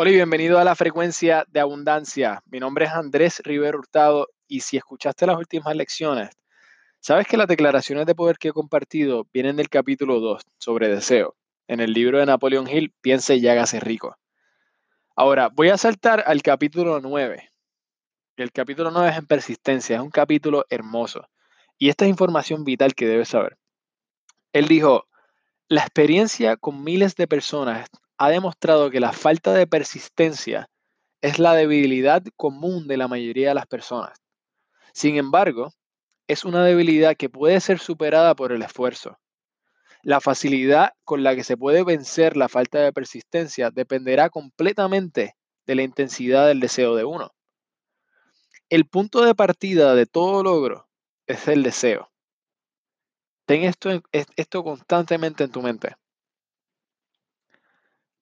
Hola y bienvenido a la frecuencia de abundancia. Mi nombre es Andrés Rivero Hurtado y si escuchaste las últimas lecciones, sabes que las declaraciones de poder que he compartido vienen del capítulo 2 sobre deseo, en el libro de Napoleon Hill, Piense y hágase rico. Ahora, voy a saltar al capítulo 9. El capítulo 9 es en persistencia, es un capítulo hermoso. Y esta es información vital que debes saber. Él dijo, la experiencia con miles de personas ha demostrado que la falta de persistencia es la debilidad común de la mayoría de las personas. Sin embargo, es una debilidad que puede ser superada por el esfuerzo. La facilidad con la que se puede vencer la falta de persistencia dependerá completamente de la intensidad del deseo de uno. El punto de partida de todo logro es el deseo. Ten esto, constantemente en tu mente.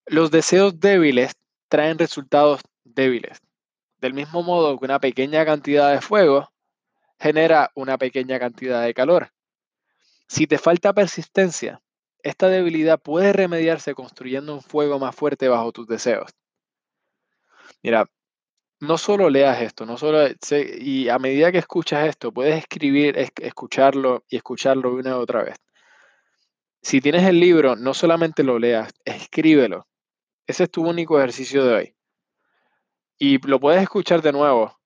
Los deseos débiles traen resultados débiles. Del mismo modo que una pequeña cantidad de fuego genera una pequeña cantidad de calor. Si te falta persistencia, esta debilidad puede remediarse construyendo un fuego más fuerte bajo tus deseos. Mira, no solo leas esto, no solo y a medida que escuchas esto, puedes escribir, escucharlo y escucharlo una y otra vez. Si tienes el libro, no solamente lo leas, escríbelo. Ese es tu único ejercicio de hoy. Y lo puedes escuchar de nuevo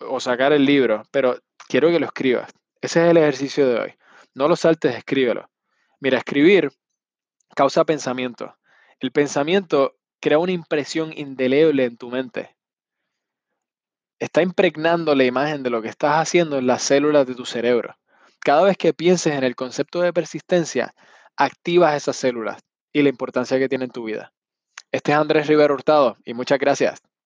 o sacar el libro, pero quiero que lo escribas. Ese es el ejercicio de hoy. No lo saltes, escríbelo. Mira, escribir causa pensamiento. El pensamiento crea una impresión indeleble en tu mente. Está impregnando la imagen de lo que estás haciendo en las células de tu cerebro. Cada vez que pienses en el concepto de persistencia, activas esas células y la importancia que tiene en tu vida. Este es Andrés Rivero Hurtado y muchas gracias.